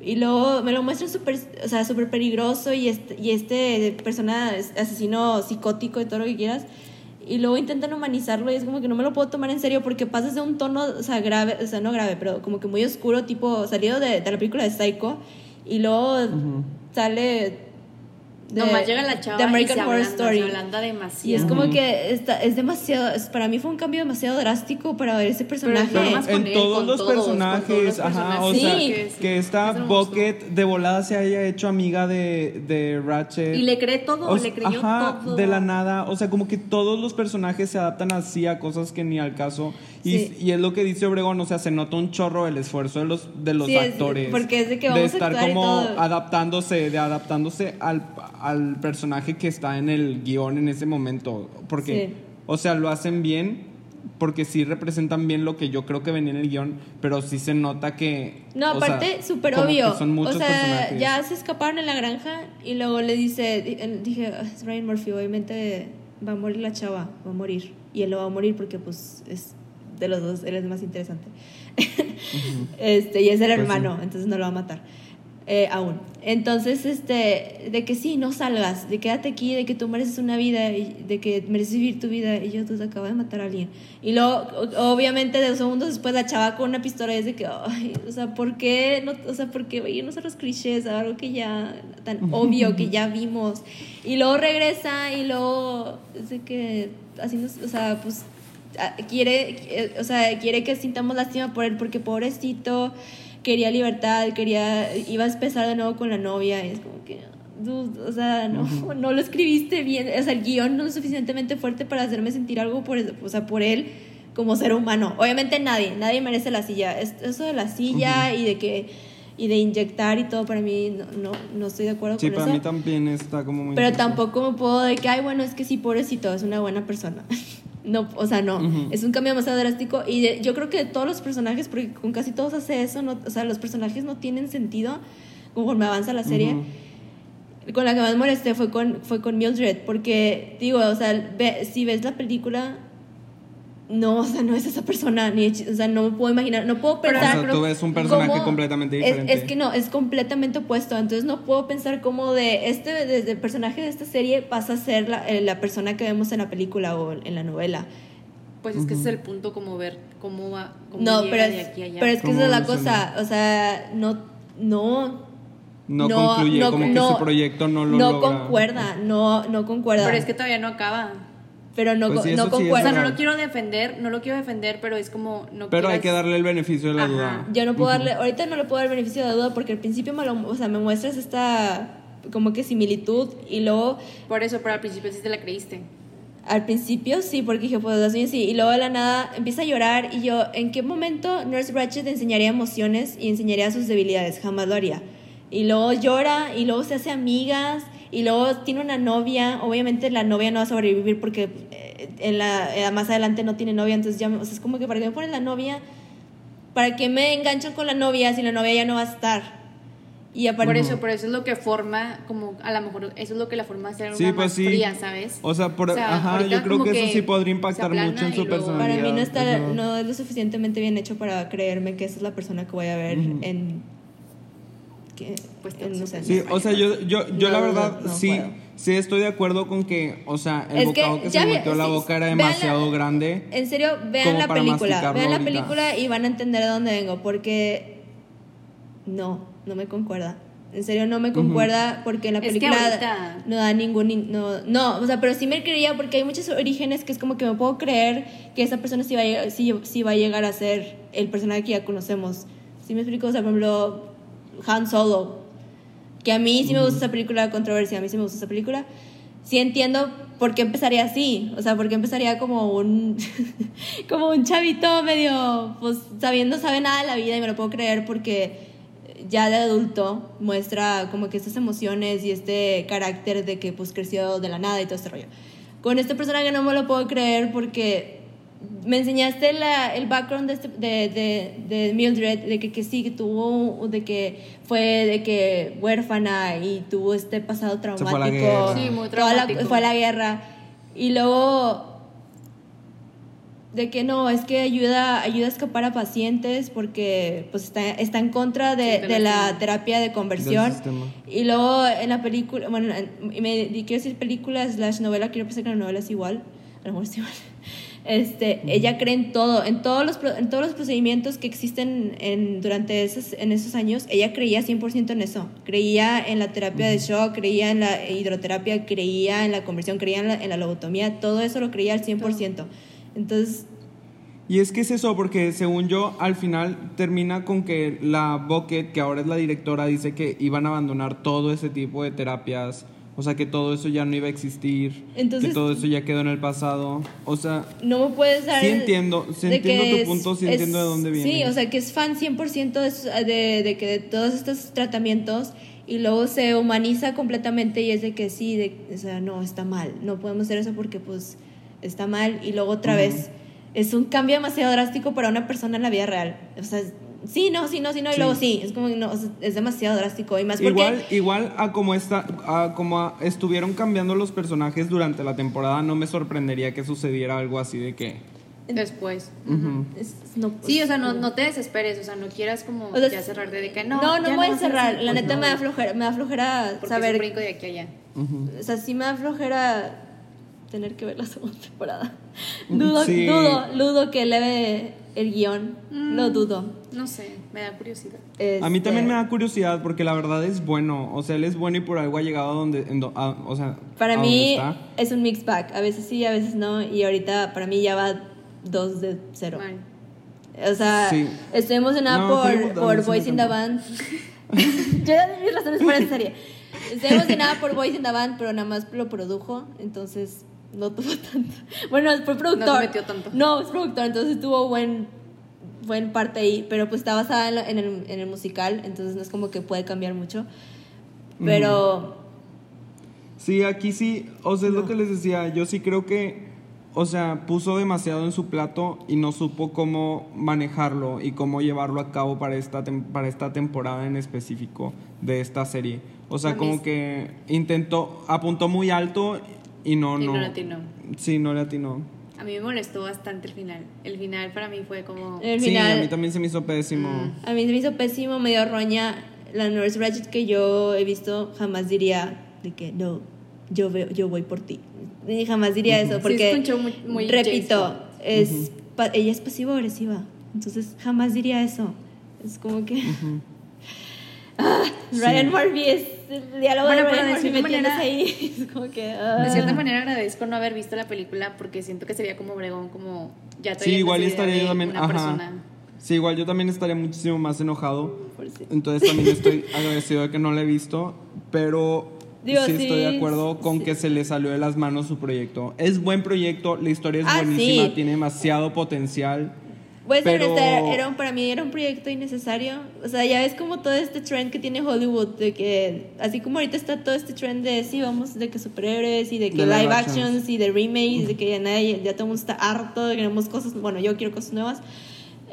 Y luego me lo muestran súper, o sea, súper peligroso y este, y este persona, es asesino psicótico y todo lo que quieras. Y luego intentan humanizarlo y es como que no me lo puedo tomar en serio porque pasas de un tono, o sea, grave, o sea, no grave, pero como que muy oscuro, tipo salido de, de la película de Psycho. Y luego sale... de- Nomás llega la chava de American y se Horror ablanda, Story. se ablanda demasiado. Y es como que está, es demasiado, es- para mí fue un cambio demasiado drástico para ver ese personaje. Pero más con en él, todos con los todos, con personajes, todos los ajá, o personajes. sea, Sí. que esta me gustó. Bucket de volada se haya hecho amiga de, de Ratchet. Y le cree todo, O le sea, creyó ajá, todo. de la nada, o sea, como que todos los personajes se adaptan así a cosas que ni al caso. Y, Sí. y es lo que dice Obregón, o sea, se nota un chorro el esfuerzo de los, de los Sí, es- actores. porque es de que vamos a estar y como todo. adaptándose, de adaptándose al, al personaje que está en el guion en ese momento. Porque, Sí. o sea, lo hacen bien. Porque sí representan bien lo que yo creo que venía en el guion, pero sí se nota que. No, aparte, súper obvio. son muchos o sea, personajes. ya se escaparon en la granja y luego le dice, dije, "Ah, es Ryan Murphy, obviamente va a morir la chava, va a morir. Y él lo va a morir porque pues es de los dos, él es más interesante. este, y es el Pues hermano, entonces no lo va a matar. Eh, aún. Entonces, este, de que sí, no salgas, de quédate aquí, de que tú mereces una vida, y de que mereces vivir tu vida, y yo, tú te acabas de matar a alguien. Y luego, obviamente, de segundos después, la chava con una pistola y es de que, ay, o sea, ¿por qué? No, o sea, ¿por qué irnos a los clichés? Algo que ya, tan obvio, que ya vimos. Y luego regresa y luego, es de que, así nos, o sea, pues ah, quiere, eh, o sea, quiere que sintamos lástima por él porque pobrecito quería libertad, quería, iba a empezar de nuevo con la novia y es como que, dude, o sea, no, no lo escribiste bien, o sea, el guion no es suficientemente fuerte para hacerme sentir algo por, o sea, por él como ser humano. Obviamente nadie, nadie merece la silla. Es- Eso de la silla y de que y de inyectar y todo para mí no, no, no estoy de acuerdo Sí, con para eso. mí también está como muy... Pero tampoco me puedo de que, ay, bueno, es que sí, pobrecito, es una buena persona. No, o sea, no, Ujú. es un cambio demasiado drástico y de- yo creo que de todos los personajes, porque con casi todos hace eso, no, o sea, los personajes no tienen sentido conforme avanza la serie. Ujú. Con la que más molesté fue con, fue con Mildred, porque, digo, o sea, ve- si ves la película, no, o sea, no es esa persona, ni, o sea, no me puedo imaginar, no puedo O pensar... sea, tú ves un personaje cómo- completamente es- diferente. Es, que no, es completamente opuesto. Entonces no puedo pensar cómo de este desde el personaje de esta serie pasa a ser la, eh, la persona que vemos en la película o en la novela. Pues es que ese es el punto, como ver cómo va. Cómo No, llega pero de es, aquí a allá. pero es que ¿Cómo esa es la cosa. O sea, no, no, No, no, concluye, no, como no, que su proyecto no lo no logra. concuerda, no, no concuerda. Pero es que todavía no acaba. Pero no, Pues co- sí, no eso sí O sea, no lo quiero defender, no lo quiero defender, pero es como. No Pero hay quieras- que darle el beneficio de la Ajá. duda. Yo no puedo darle, ahorita no le puedo dar el beneficio de la duda porque al principio me lo, o sea, me muestras esta como que similitud y luego Por eso, pero al principio sí te la creíste. Al principio sí, porque dije, pues las niñas sí. Y luego de la nada empieza a llorar y yo, ¿en qué momento Nurse Ratched enseñaría emociones y enseñaría sus debilidades? Jamás lo haría. Y luego llora y luego se hace amigas y luego tiene una novia. Obviamente la novia no va a sobrevivir porque eh, en la, eh, más adelante no tiene novia. Entonces ya, me- o sea, es como que para qué me ponen la novia, para qué me enganchan con la novia si la novia ya no va a estar. Y aparte, Por eso, por eso es lo que forma, como a lo mejor eso es lo que la forma a ser Sí, una pues más sí. fría, ¿sabes? O sea, por, O sea, ajá, yo creo que, eso que sí podría impactar mucho en su luego- personalidad. Para mí no, está, no es lo suficientemente bien hecho para creerme que esa es la persona que voy a ver en... Que, Pues, en unos años. Sí, o sea, yo, yo, yo No, la no, verdad no sí, puedo. sí estoy de acuerdo con que, o sea, el Es que bocado que, ya se a la sí, boca era la- demasiado grande. En serio, vean la película. Vean la ahorita. película y van a entender de dónde vengo. Porque no, no me concuerda. En serio, no me concuerda porque en la Es que película ahorita- no da ningún. in- No, no, o sea, pero sí me creía porque hay muchos orígenes que es como que me puedo creer que esa persona sí va a llegar, sí, sí va a, llegar a ser el personaje que ya conocemos. ¿Sí me explico? O sea, por ejemplo, Han Solo. Que a mí sí me gusta esa película, controversia, a mí sí me gusta esa película. Sí entiendo por qué empezaría así. O sea, por qué empezaría como un. como un chavito medio. Pues sabiendo, sabe nada de la vida y me lo puedo creer porque ya de adulto muestra como que estas emociones y este carácter de que pues creció de la nada y todo este rollo. Con este personaje no me lo puedo creer porque me enseñaste la- el background de, este- de, de, de Mildred, de que, que sí, que tuvo, de que fue de que huérfana y tuvo este pasado fue a la traumático. guerra. Sí, muy Toda la- traumático. fue a la guerra. Y luego de que no, es que ayuda, ayuda a escapar a pacientes porque pues está, está en contra de, Sí, de la terapia de conversión. Y luego en la película, bueno, en- y me quiero decir película slash novela, quiero pensar que la novela es igual, a lo mejor es igual. Este, ella cree en todo, en todos los, en todos los procedimientos que existen en, durante esos, en esos años, ella creía 100% en eso. Creía en la terapia de shock, creía en la hidroterapia, creía en la conversión, creía en la, en la lobotomía, todo eso lo creía al 100%. Entonces, Y es que es eso, porque según yo, al final termina con que la Bucket, que ahora es la directora, dice que iban a abandonar todo ese tipo de terapias. O sea, que todo eso ya no iba a existir. Entonces- que todo eso ya quedó en el pasado. O sea, no me puedes dar... Sí entiendo, sí entiendo tu es- punto, sí es- entiendo de dónde viene. Sí, o sea, que es fan 100% de, esos- de, de que de todos estos tratamientos y luego se humaniza completamente y es de que sí, de, o sea, no, está mal, no podemos hacer eso porque pues está mal y luego otra vez es un cambio demasiado drástico para una persona en la vida real. O sea, sí, no, sí, no, sí, no, y Sí. luego sí, es como que no, es demasiado drástico y más porque... igual, igual a como está, a como a- estuvieron cambiando los personajes durante la temporada, no me sorprendería que sucediera algo así de que. Después. Ujú. es- no, Sí, o sea, no, no te desesperes, o sea, no quieras como O sea, ya cerrarte de que no. No, no, voy a ser encerrar. así, La pues neta no, me da flojera, me da flojera Porque saber es un brinco de aquí a allá. Ujú. O sea, sí me da flojera tener que ver la segunda temporada. Dudo, Sí. dudo, dudo que eleve el guion. Lo dudo. No sé, me da curiosidad. A mí también me da curiosidad porque la verdad es bueno. O sea, él es bueno y por algo ha llegado a donde. en do- a- o sea, Para a mí está. es un mixed bag. A veces sí, a veces no. Y ahorita para mí ya va 2 de 0. Mal. O sea, Sí. estoy emocionada No, por, por Boys in the. Band. Yo ya di mis razones por esa serie. Estoy emocionada por Boys in the Band, pero nada más lo produjo, entonces no tuvo tanto. Bueno, fue productor. No se metió tanto. No, es productor, entonces tuvo buen, buen parte ahí, pero pues está basada en, la- en el, en el musical, entonces no es como que puede cambiar mucho. Pero Sí, aquí sí, o sea, es lo que les decía, yo sí creo que, o sea, puso demasiado en su plato y no supo cómo manejarlo y cómo llevarlo a cabo para esta, tem- para esta temporada en específico de esta serie. O sea, como que intentó, apuntó muy alto y no, Y no. no le atinó. Sí, no le atinó. A mí me molestó bastante el final. El final para mí fue como... el Sí, final... a mí también se me hizo pésimo. Mm. A mí se me hizo pésimo, me dio roña. La Nurse Ratchet que yo he visto jamás diría de que no, yo veo, yo voy por ti. Y jamás diría eso Sí, porque escuchó muy- muy repito, es pa- ella es pasivo agresiva. Entonces jamás diría eso. Es como que Ah, Ryan Murphy es el diálogo Bueno, de Ryan de Murphy manera- ahí. Es como que ah. De cierta manera agradezco no haber visto la película porque siento que sería como bregón, como ya Sí, igual estaría yo también, una ajá. persona. Sí, igual yo también estaría muchísimo más enojado. Por sí. Entonces también estoy agradecido de que no la he visto, pero Digo, sí, sí, estoy de acuerdo con sí. que se le salió de las manos su proyecto. Es buen proyecto, la historia es Ah, buenísima, sí. tiene demasiado potencial. Voy a ser Pero- honesta, era, era un- para mí era un proyecto innecesario. O sea, ya ves como todo este trend que tiene Hollywood, de que, así como ahorita está todo este trend de, sí, vamos, de que superhéroes y de que De live, live actions. actions. y de remakes, de que ya, nadie, ya todo el mundo está harto, de que queremos cosas, bueno, yo quiero cosas nuevas.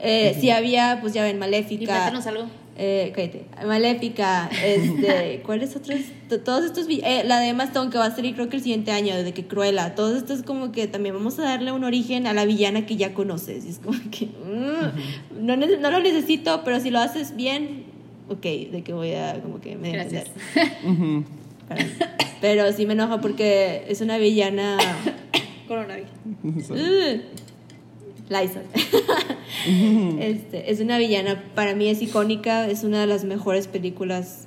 Eh, Sí había, pues ya ven, Maléfica. Invéntanos algo. Eh, cállate. Maléfica, este, ¿cuáles otros? Todos estos, eh, la de Emma Stone que va a salir creo que el siguiente año, de que Cruella, todos estos como que también vamos a darle un origen a la villana que ya conoces, y es como que, mm, no, no lo necesito, pero si lo haces bien, ok, de que voy a como que me Gracias. Pero sí me enoja porque es una villana... Coronavirus. Uh, Lysol. este, es una villana, para mí es icónica, es una de las mejores películas.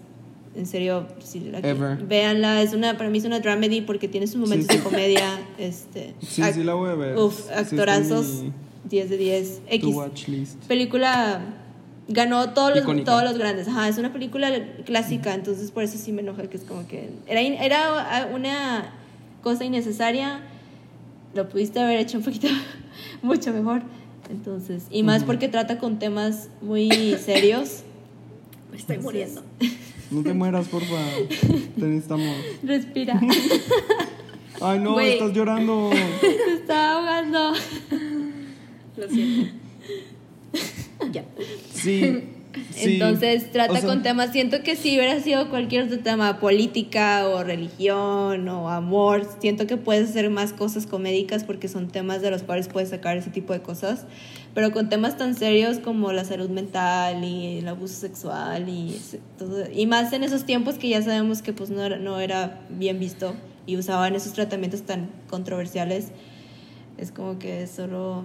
En serio, si la Ever. véanla, es una, para mí es una dramedy porque tiene sus momentos Sí, de comedia. Este, Sí, sí la voy a ver. Uf, Sí actorazos, mi 10 de 10. to X. watch list. Película ganó todos los, todos los grandes. Ajá, es una película clásica, entonces por eso sí me enoja que es como que era, era una cosa innecesaria. Lo pudiste haber hecho un poquito mucho mejor. Entonces, y más porque trata con temas muy serios. Me estoy Entonces- muriendo. No te mueras, porfa. Te necesitamos. Respira. Ay, no, estás llorando. Se está ahogando. Lo siento. ya. Sí. Sí. Entonces trata O sea, con temas, siento que si hubiera sido cualquier otro tema, política o religión o amor, siento que puedes hacer más cosas comédicas porque son temas de los cuales puedes sacar ese tipo de cosas, pero con temas tan serios como la salud mental y el abuso sexual y, todo- y más en esos tiempos que ya sabemos que pues no era, no era bien visto y usaban esos tratamientos tan controversiales, es como que solo...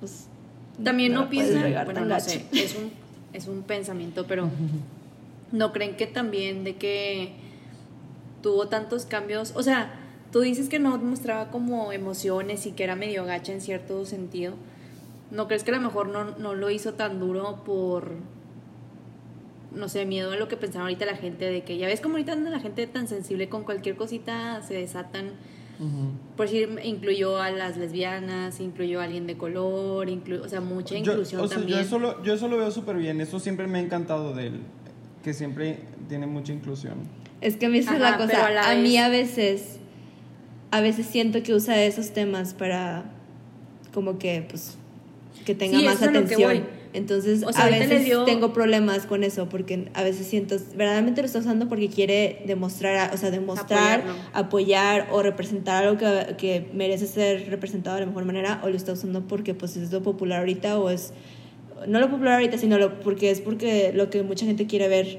Pues, También no, piensan, regar bueno, no sé, es un, es un pensamiento, pero no creen que también de que tuvo tantos cambios, o sea, tú dices que no mostraba como emociones y que era medio gacha en cierto sentido. ¿No crees que a lo mejor no, no lo hizo tan duro por, no sé, miedo a lo que pensaba ahorita la gente, de que ya ves como ahorita anda la gente tan sensible con cualquier cosita, se desatan Por decir, incluyó a las lesbianas, incluyó a alguien de color, inclu o sea, mucha Yo- inclusión o sea, también. Yo eso, lo, yo eso lo veo súper bien. Eso siempre me ha encantado de él. Que siempre tiene mucha inclusión. Es que a mí esa es la cosa. a la a mí a veces, a veces siento que usa esos temas para como que, pues, que tenga Sí, más eso es a lo que atención. Entonces, O sea, a veces dio- tengo problemas con eso porque a veces siento, verdaderamente lo está usando porque quiere demostrar, o sea, demostrar, Apoyarlo. apoyar o representar algo que, que merece ser representado de la mejor manera o lo está usando porque pues es lo popular ahorita o es no lo popular ahorita, sino lo, porque es porque lo que mucha gente quiere ver.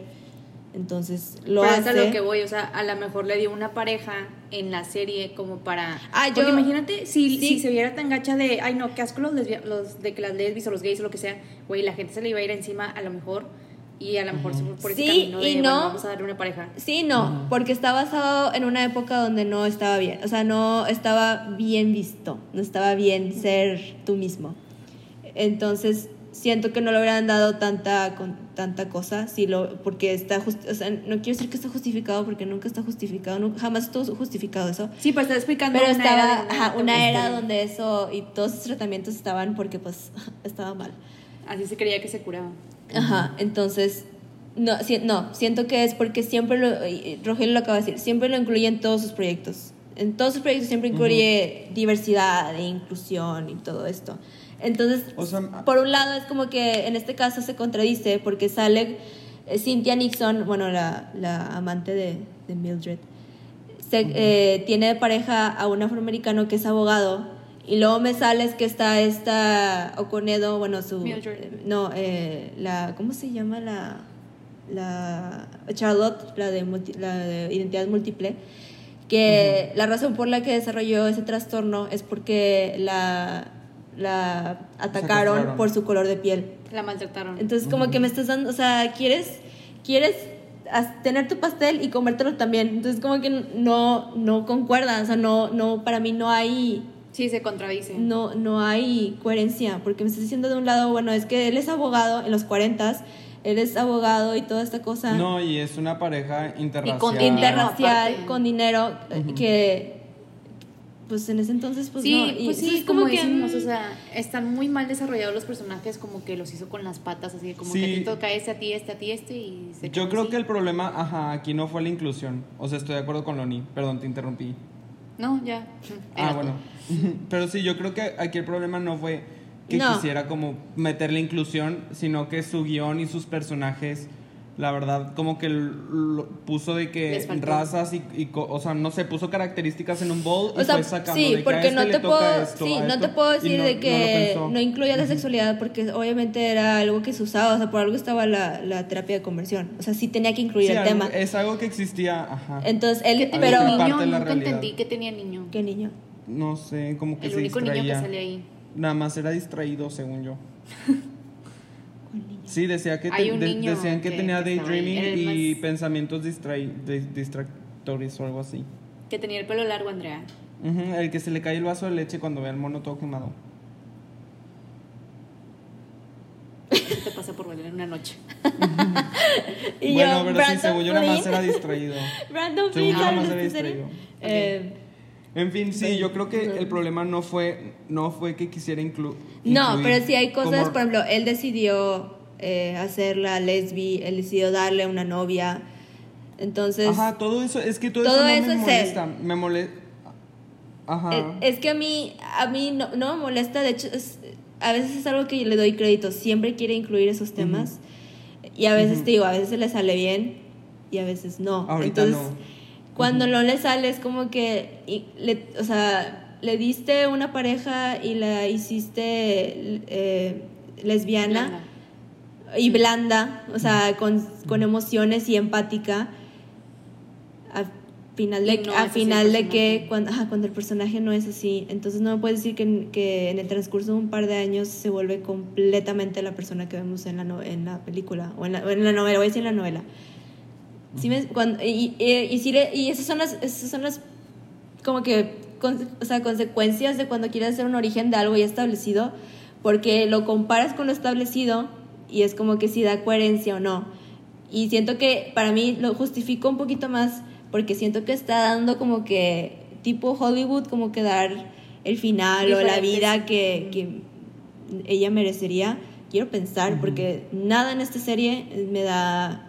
Entonces, lo Pero hace. es a lo que voy, o sea, a lo mejor le dio una pareja en la serie como para... Ah, yo- Porque imagínate si, Sí. si se viera tan gacha de, ay no, qué asco los, lesbia- los de que las lesbis o los gays o lo que sea, güey, la gente se le iba a ir encima a lo mejor y a lo mejor se fue por ese Sí, camino de y bueno, no. vamos a darle una pareja. Sí, no, porque está basado en una época donde no estaba bien, o sea, no estaba bien visto, no estaba bien ser tú mismo. Entonces, siento que no le hubieran dado tanta con, tanta cosa, si lo, porque está, just- o sea, no quiero decir que está justificado, porque nunca está justificado, nu- jamás estuvo justificado eso. Sí, pero está explicando Pero una estaba era de ajá, una era historia. donde eso y todos esos tratamientos estaban porque pues estaba mal. Así se creía que se curaba. Ajá, entonces, no, si- no, siento que es porque siempre lo, Rogelio lo acaba de decir, siempre lo incluye en todos sus proyectos. En todos sus proyectos siempre incluye diversidad e inclusión y todo esto. Entonces, O sea, por un lado es como que en este caso se contradice porque sale eh, Cynthia Nixon, bueno, la, la amante de, de Mildred, se- eh, tiene de pareja a un afroamericano que es abogado y luego me sales que está esta Oconedo, bueno, su... Mildred. eh, no, eh, la... ¿Cómo se llama la...? La Charlotte, la de, multi- la de identidad múltiple, que la razón por la que desarrolló ese trastorno es porque la, la atacaron por su color de piel. La maltrataron. Entonces, como que me estás dando, o sea, quieres, quieres tener tu pastel y comértelo también. Entonces, como que no, no concuerda, o sea, no, no, para mí no hay, sí, se contradice. no, no hay coherencia, porque me estás diciendo de un lado, bueno, es que él es abogado en los 40 él es abogado y toda esta cosa No, y es una pareja interracial. con dinero. interracial con dinero que pues en ese entonces pues sí, no y pues sí, entonces como, que decimos, o mm, sea, están muy mal desarrollados los personajes, como que los hizo con las patas, así como Sí. que a ti toca este, a ti este, a ti este y se Yo creo así. que el problema, ajá, aquí no fue la inclusión. O sea, estoy de acuerdo con Loni. Perdón, te interrumpí. No, ya. Ah, bueno. Pero sí, yo creo que aquí el problema no fue que No. quisiera como meter la inclusión, sino que su guion y sus personajes, la verdad, como que lo puso de que razas y, y co- o sea, no sé, puso características en un bowl y o sea, fue sacando sí, de que a porque este no le te toca puedo, esto, sí, a no esto, te puedo y decir no- de no que no, pensó. incluya la sexualidad porque obviamente era algo que se usaba, o sea, por algo estaba la, la terapia de conversión, o sea, sí tenía que incluir Sí, el algo- tema. Es algo que existía, ajá. Entonces él, ¿Qué tenía pero niño? parte de la Nunca entendí que tenía niño. qué niño. No sé, como que El se único distraía. niño que sale ahí. Nada más era distraído, según yo. Sí, decía que te- de- decían que, que- tenía que daydreaming y más- pensamientos de- distractores o algo así. Que tenía el pelo largo, Andrea. Ujú, el que se le cae el vaso de leche cuando ve al mono todo quemado. Eso te pasa por bailar en una noche. Y bueno, yo, pero sí, Brandon según yo nada más era distraído. Brandon Según yo nada más era distraído. Eh, En fin, sí, yo creo que el problema no fue, no fue que quisiera inclu No, incluir pero sí hay cosas, como- por ejemplo, él decidió eh, hacerla lesbi, él decidió darle una novia. Entonces, Ajá, todo eso, es que todo, Todo eso eso no es me él. molesta. Me molesta. Ajá. eh, es, que a mí, a mí no, no me molesta, de hecho, es- a veces es algo que yo le doy crédito, siempre quiere incluir esos temas. Y a veces te digo, a veces le sale bien y a veces no. Ahorita Entonces, no. cuando no le sale es como que, y le, o sea, le diste una pareja y la hiciste eh, lesbiana. Y blanda, o sea, con, con emociones y empática. A final de, no a final de que cuando, ajá, cuando el personaje no es así, entonces no me puedes decir que, que en el transcurso de un par de años se vuelve completamente la persona que vemos en la, no- en la película o en la, en la novela, voy a decir en la novela. Sí me- cuando- y, y, y y esas son las, esas son las como que con- o sea, consecuencias de cuando quieres hacer un origen de algo ya establecido, porque lo comparas con lo establecido y es como que si da coherencia o no. Y siento que para mí lo justifico un poquito más porque siento que está dando como que tipo Hollywood, como que dar el final o la vida que, que ella merecería. Quiero pensar, porque nada en esta serie me da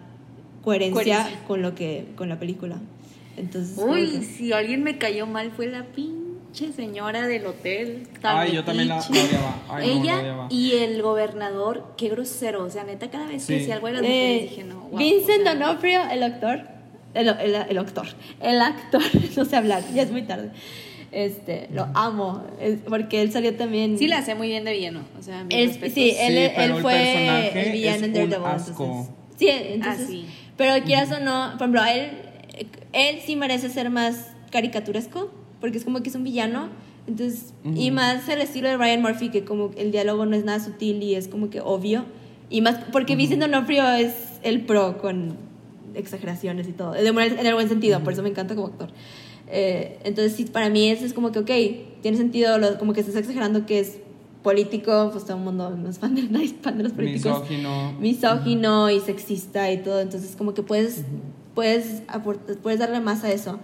coherencia, Coherencia. con lo que con la película. Entonces, Uy, que- si alguien me cayó mal fue la pinche señora del hotel. tan Ay, yo también la, odiaba. Ay, no, la Ella odiaba. y el gobernador, qué grosero. O sea, neta, cada vez que Sí. decía algo de las Eh, mujeres dije, no. wow, Vincent o sea, D'Onofrio, el actor, el, el, el actor, el actor, no sé hablar, ya es muy tarde. Este, lo amo, es- porque él salió también. Sí, la hace muy bien de villano. O sea, Él- sí, él, Sí, él pero el fue personaje el villano en Daredevil. Entonces, sí, entonces, Ah, sí. pero quieras o no, por ejemplo, él, él sí merece ser más caricaturesco, porque es como que es un villano. Entonces, y más el estilo de Ryan Murphy, que como el diálogo no es nada sutil y es como que obvio. Y más, porque Vincent D'Onofrio es el pro con exageraciones y todo. De en el buen sentido, por eso me encanta como actor. Eh, entonces, sí, para mí eso es como que, ok, tiene sentido, lo, como que estás exagerando que es político, pues todo el mundo no es fan de, no es fan de los políticos. Misógino. Misógino y sexista y todo. Entonces, como que puedes, puedes, puedes darle más a eso.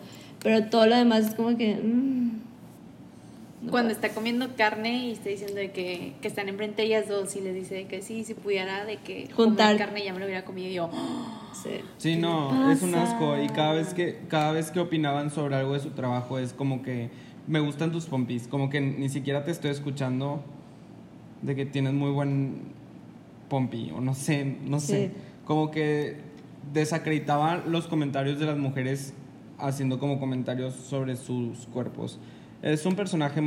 Pero todo lo demás es como que. Mm, cuando está comiendo carne y está diciendo de que, que están enfrente ellas dos y le dice que sí, si pudiera de que juntar carne ya me lo hubiera comido y yo. sí, sí no, es un asco. Y cada vez que, cada vez que opinaban sobre algo de su trabajo es como que me gustan tus pompis, como que ni siquiera te estoy escuchando de que tienes muy buen pompi, o no sé, no sé. Como que desacreditaban los comentarios de las mujeres haciendo como comentarios sobre sus cuerpos. Es un personaje, a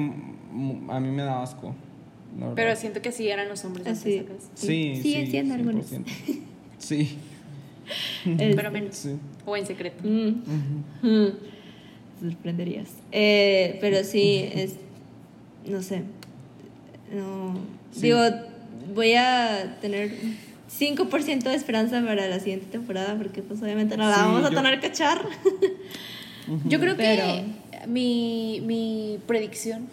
mí me da asco. Pero siento que sí eran los hombres. Así. Sí, sí, sí, siendo algunos. Sí. Pero menos. O en secreto. Mm. Sorprenderías. Eh, pero sí, es. No sé. No. Digo, voy a tener 5% de esperanza para la siguiente temporada, porque pues obviamente no la vamos a tener que echar. Yo creo que mi, mi predicción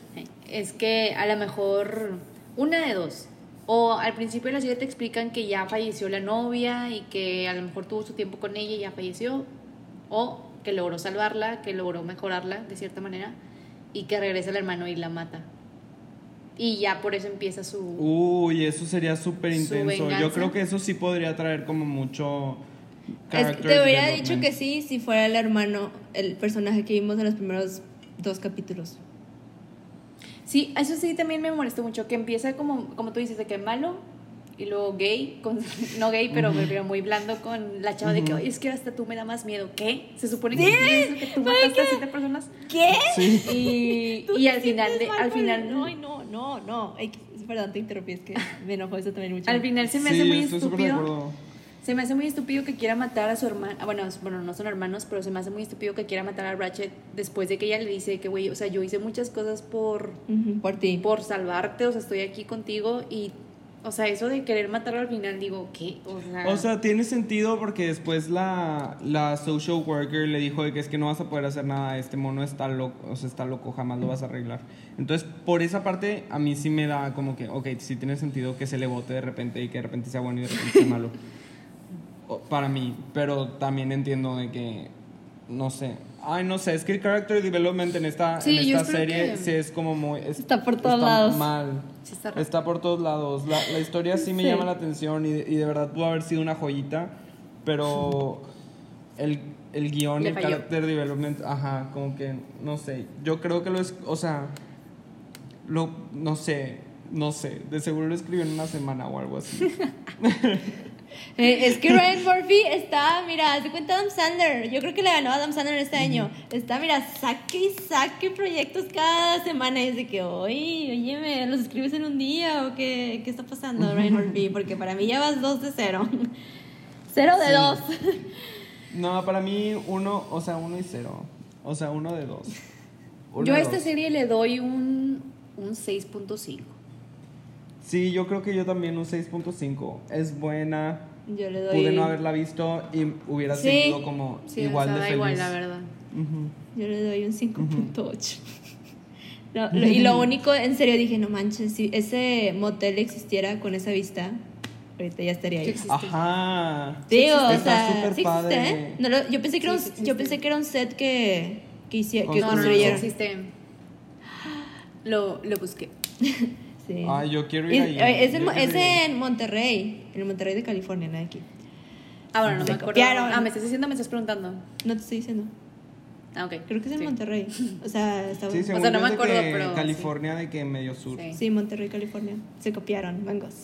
es que a lo mejor una de dos. O al principio de la serie te explican que ya falleció la novia y que a lo mejor tuvo su tiempo con ella y ya falleció. O que logró salvarla, que logró mejorarla de cierta manera y que regresa el hermano y la mata. Y ya por eso empieza su... Uy, eso sería súper intenso. Yo creo que eso sí podría traer como mucho... te hubiera dicho que sí si fuera el hermano, el personaje que vimos en los primeros dos capítulos. Sí, eso sí también me molestó mucho, que empieza como, como tú dices, de que malo, y luego gay, con, no gay, pero muy blando con la chava de que, oye, es que hasta tú me da más miedo. ¿Qué? Se supone que, que tú mataste a siete personas. ¿Qué? Y, y al final, de, al final... No, no, no, no. perdón, te interrumpí, es que me enojó eso también mucho. Al final se me hace muy estúpido. Se me hace muy estúpido que quiera matar a su hermana. Ah, bueno, bueno, no son hermanos, pero se me hace muy estúpido que quiera matar a Ratchet después de que ella le dice que, güey, o sea, yo hice muchas cosas por, por ti. Por salvarte, o sea, estoy aquí contigo y o sea, eso de querer matarlo al final, digo, ¿qué? O sea, tiene sentido porque después la, la social worker le dijo de que es que no vas a poder hacer nada, este mono está loco, o sea, está loco, jamás lo vas a arreglar. Entonces, por esa parte, a mí sí me da como que, ok, sí tiene sentido que se le vote de repente y que de repente sea bueno y de repente sea malo. Para mí, pero también entiendo de que, no sé, Ay, no sé, es que el character development en esta, en esta serie sí es como muy... está por todos lados. mal. está, por todos lados. La, la historia sí me llama la atención y, y, de verdad pudo haber sido una joyita, pero el, el guion, el character development, ajá, como que, no sé. Yo creo que lo es, o sea, lo, no sé, no sé, de seguro lo escribió en una semana o algo así. Eh, es que Ryan Murphy está, mira, se cuenta Adam Sandler. Yo creo que le ganó a Adam Sandler este año. Está, mira, saque y saque proyectos cada semana. Y es de que, oye, oye, ¿me los escribes en un día o qué, qué está pasando, Ryan Murphy? Porque para mí ya vas dos de cero. Cero de dos. No, para mí uno, o sea, uno y cero. O sea, uno de dos. yo a esta serie le doy un, un 6.5. Sí, yo creo que yo también un 6.5. Es buena. Yo le doy... Pude no haberla visto y hubiera sido como igual de feliz. igual, la verdad. Yo le doy un 5.8. y lo único, en serio, dije, no manches, si ese motel existiera con esa vista, ahorita ya estaría ahí. Ajá. Digo, o sea, sí existe, No, yo pensé que era un, yo pensé que era un set que, que, hici que construyeron. No, existe. Lo, lo busqué. Sí. Ah, yo quiero ir ahí. Es, en, es en Monterrey, en el Monterrey de California, no aquí. Ah, bueno, no me acuerdo. Ah, me estás diciendo, me estás preguntando. No te estoy diciendo. Ah, ok. Creo que es en Monterrey. O sea, está sí, O sea, no me acuerdo, pero. California, de que medio sur. Sí. Monterrey, California. Se copiaron, mangos.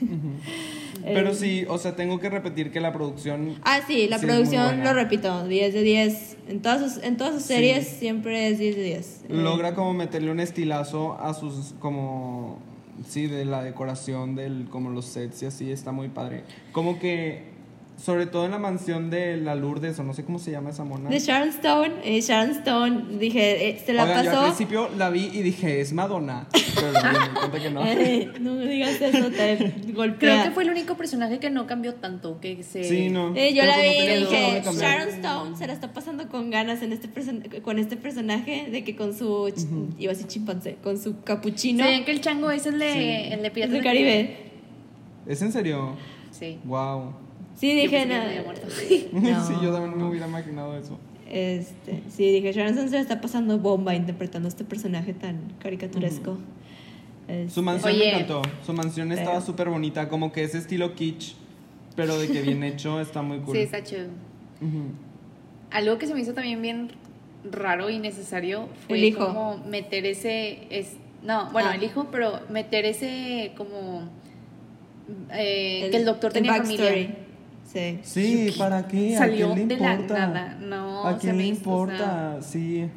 pero sí, o sea, tengo que repetir que la producción. Ah, sí, la producción, lo repito, 10 de 10. En todas sus, en todas sus series siempre es 10 de 10. Logra como meterle un estilazo a sus. como. Sí, de la decoración, del, como los sets y así, está muy padre. Como que Sobre todo en la mansión de la Lourdes, o no sé cómo se llama esa mona. De Sharon Stone. eh, Sharon Stone, dije, eh, se la Oigan, yo al pasó. principio la vi y dije, es Madonna. Pero luego me di cuenta que no. Eh, no digas eso, te golpea. Creo que fue el único personaje que no cambió tanto, que se... Sí, no. Eh, yo la vi y dije. Sharon Stone se la está pasando con ganas en este person- con este personaje de que con su, iba a decir chimpancé, con su capuchino ¿Sabían que el chango es el de, Sí. el de Piratas del del Caribe. ¿Es en serio? Sí. Wow. Sí, dije, que no, sí, yo también me hubiera imaginado eso. Este, sí, dije, Sharon Stone se está pasando bomba interpretando a este personaje tan caricaturesco. Este, Su mansión Oye. me encantó. Su mansión estaba súper bonita, como que ese estilo kitsch, pero de que bien hecho está muy cool. Sí, está chido. Algo que se me hizo también bien raro y necesario fue El hijo. como meter ese... Es, no, bueno, Ah. el hijo, pero meter ese como... eh, el- que el doctor tenía familia. Sí. Sí, ¿para qué? ¿A Salió quién le de la importa? nada. No, ¿A se quién me le hizo, importa? Sí.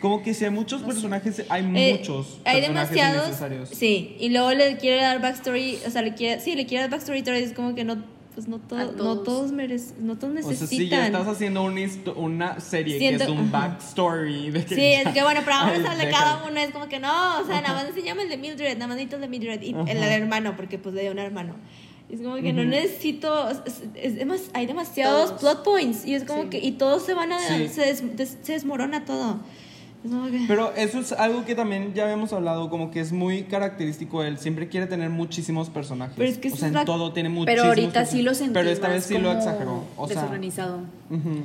Como que si hay muchos personajes, hay Eh, muchos hay personajes demasiados. innecesarios. Sí, y luego le quiere dar backstory, o sea, le quiere, sí, le quiere dar backstory, pero es como que no, pues no, todo, A no todos. todos merecen, no todos O sea, necesitan. si ya estás haciendo una, histo- una serie que Siento- es un backstory de que Sí, ya- es que bueno, pero vamos a hablar de cada uno, es como que no, o sea, nada más enseñame el de Mildred, nada más necesito el de Mildred y el del hermano, porque pues le dio un hermano. Es como que no Ujú. necesito, es, es demas- hay demasiados Todos. plot points y es como Sí. que, y todos se van a, Sí. se, des- des- se desmorona todo. Es. Pero eso es algo que también ya habíamos hablado, como que es muy característico de él. Siempre quiere tener muchísimos personajes. Pero es que o sea, es en la- todo tiene muchísimos Pero ahorita sí lo sentí Pero esta vez sí lo exageró. O sea, desorganizado. ujú.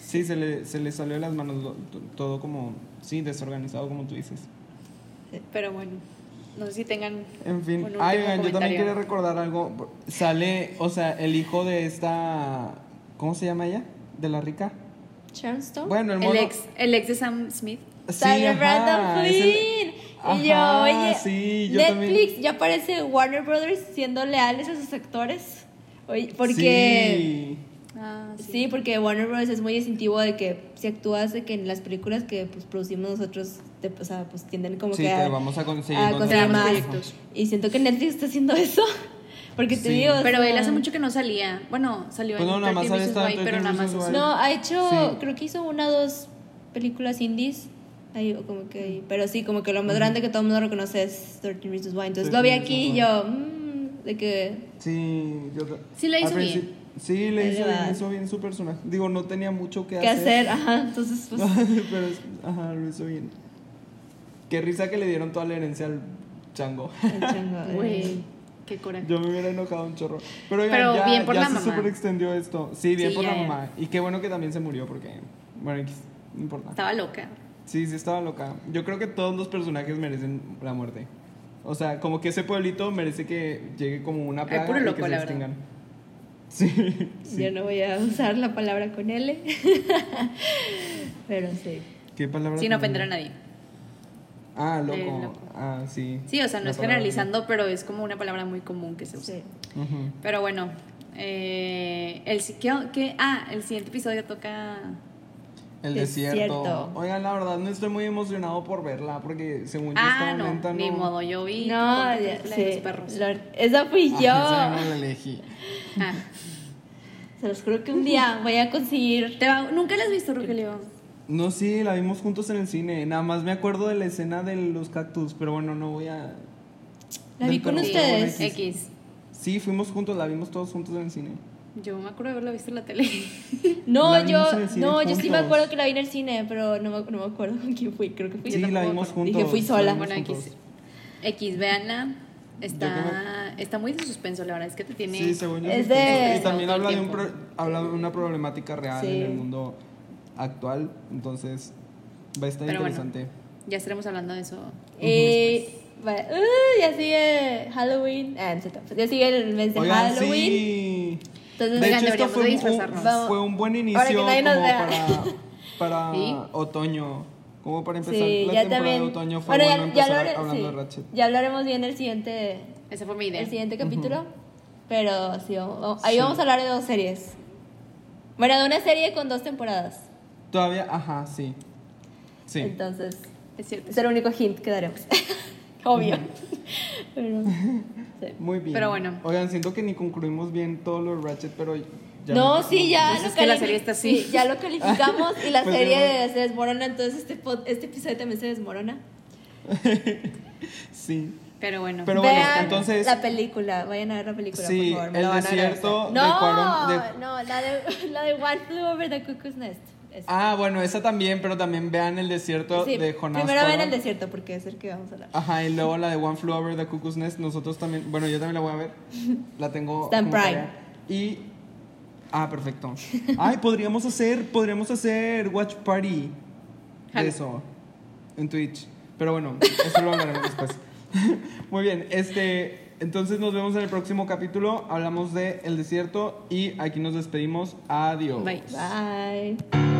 Sí, se le, se le salió de las manos todo como, sí, desorganizado como tú dices. Pero bueno, no sé si tengan En fin, un ay, oigan, yo también quería recordar algo. Sale, o sea, el hijo de esta, ¿cómo se llama ella? De la rica. Sharon Stone. Bueno, el El mono. ex, el ex de Sam Smith. Sí, Sale ajá, Brandon el- Flynn. y yo, oye, sí, yo Netflix ya parece Warner Brothers siendo leales a sus actores. Oye, porque Ah, sí. porque Warner Brothers es muy distintivo de que si actúas de que en las películas que pues producimos nosotros, te, o sea, pues tienden como Sí, que te a, vamos a conseguir. a conseguir más proyectos. Y siento que Netflix está haciendo eso. Porque te Sí. digo, Pero él hace mucho que no salía. Bueno, salió Pues no, en nada más 13 había Reasons estado en Why, pero 13 nada más. No, ha hecho, Sí. creo que hizo una o dos películas indies. Ahí, o como que, pero sí, como que lo más grande que todo el mundo reconoce es 13 Reasons Why. Entonces 13 lo vi aquí y yo, mmm, de que Sí, yo Sí la hizo bien. Sí, le hizo bien, hizo bien su personaje. Digo, no tenía mucho que, qué hacer, ajá. Entonces, pues, Pero, ajá, lo hizo bien. Qué risa que le dieron toda la herencia al chango. el chango, eh. Güey, qué coraje. Yo me hubiera enojado un chorro. Pero, oigan, Pero ya, bien por ya la se mamá. super extendió esto. Sí, bien Sí, por ya, la ya. mamá. Y qué bueno que también se murió porque, bueno, X, no importa. Estaba loca. Sí, sí estaba loca. Yo creo que todos los personajes merecen la muerte. O sea, como que ese pueblito merece que llegue como una plaga puro y loco, que se la verdad. extingan. Sí, sí. Yo no voy a usar la palabra con L. pero sí. ¿Qué palabra? Sin ofender a nadie. Ah, Eh, loco. Ah, sí. Sí, o sea, no La es generalizando, pero es como una palabra muy común que se usa. sí. Pero bueno, eh, el, ¿qué, qué- ah, el siguiente episodio toca... El Desierto. desierto. Oigan, la verdad no estoy muy emocionado por verla porque según yo Ah, estaba no, lenta, ni no. modo, yo vi No, ya, película de los sí. perros. Lo- esa fui Ay, yo. esa no la elegí. Ah, Se los juro que un día voy a conseguir. te va- ¿Nunca la has visto, Rogelio? No, sí, la vimos juntos en el cine. Nada más me acuerdo de la escena de los cactus, pero bueno, no voy a. La vi con ustedes. X. X. Sí, fuimos juntos, la vimos todos juntos en el cine. Yo me acuerdo de haberla visto en la tele. No, La yo, no, yo sí me acuerdo que la vi en el cine, pero no me, no me acuerdo con quién fui. Creo que fui Sí, yo la vimos juntos. Dije, fui la sola. Bueno. X. X, véanla. Está, está muy de suspenso, la verdad es que te tiene... Sí, según yo. Es de- Y también habla de, un pro- habla de una problemática real Sí. en el mundo actual. Entonces, va a estar Pero bueno. interesante. Ya estaremos hablando de eso. Y va- uh, ya sigue Halloween. Ah, no ya sigue el mes de Oigan, Halloween. sí. Entonces, De hecho, esto deberíamos fue un, fue un buen inicio como para, para Sí. otoño. Como para empezar sí, la ya temporada también. de otoño fue bueno, bueno ya, ya, hablare- hablando sí, de Ratchet. ya hablaremos bien el siguiente, Esa fue mi idea. el siguiente capítulo. Pero sí, vamos- ahí Sí. vamos a hablar de dos series. Bueno, de una serie con dos temporadas. Todavía, ajá, sí. Sí. Entonces, Es cierto. es el único hint que daremos. Obvio. Pero, Sí. Muy bien. Pero bueno. Oigan, siento que ni concluimos bien todos los Ratchet, pero ya no, me- sí, ya Pues lo es que la serie está así. sí, ya lo calificamos y la Pues serie ya. se desmorona, entonces este, este episodio también se desmorona. Sí. Pero bueno. Pero bueno, Vean entonces- la película, vayan a ver la película, Sí, por favor. me El desierto de no, Cuarón- de- No, la de, la de One Flew Over the Cuckoo's Nest. Ah, bueno, esa también, pero también vean el desierto Sí, de Jonás Primero Cuarón. el desierto porque es el que vamos a hablar. Ajá, y luego la de One Flew Over the Cuckoo's Nest. Nosotros también, bueno, yo también la voy a ver. La tengo. Está en Prime. tarea. Y. Ah, perfecto. Ay, podríamos hacer, podríamos hacer Watch Party de eso en Twitch. Pero bueno, eso lo hablaremos después. Muy bien, este. Entonces nos vemos en el próximo capítulo. Hablamos de El desierto y aquí nos despedimos. Adiós. Bye. Bye.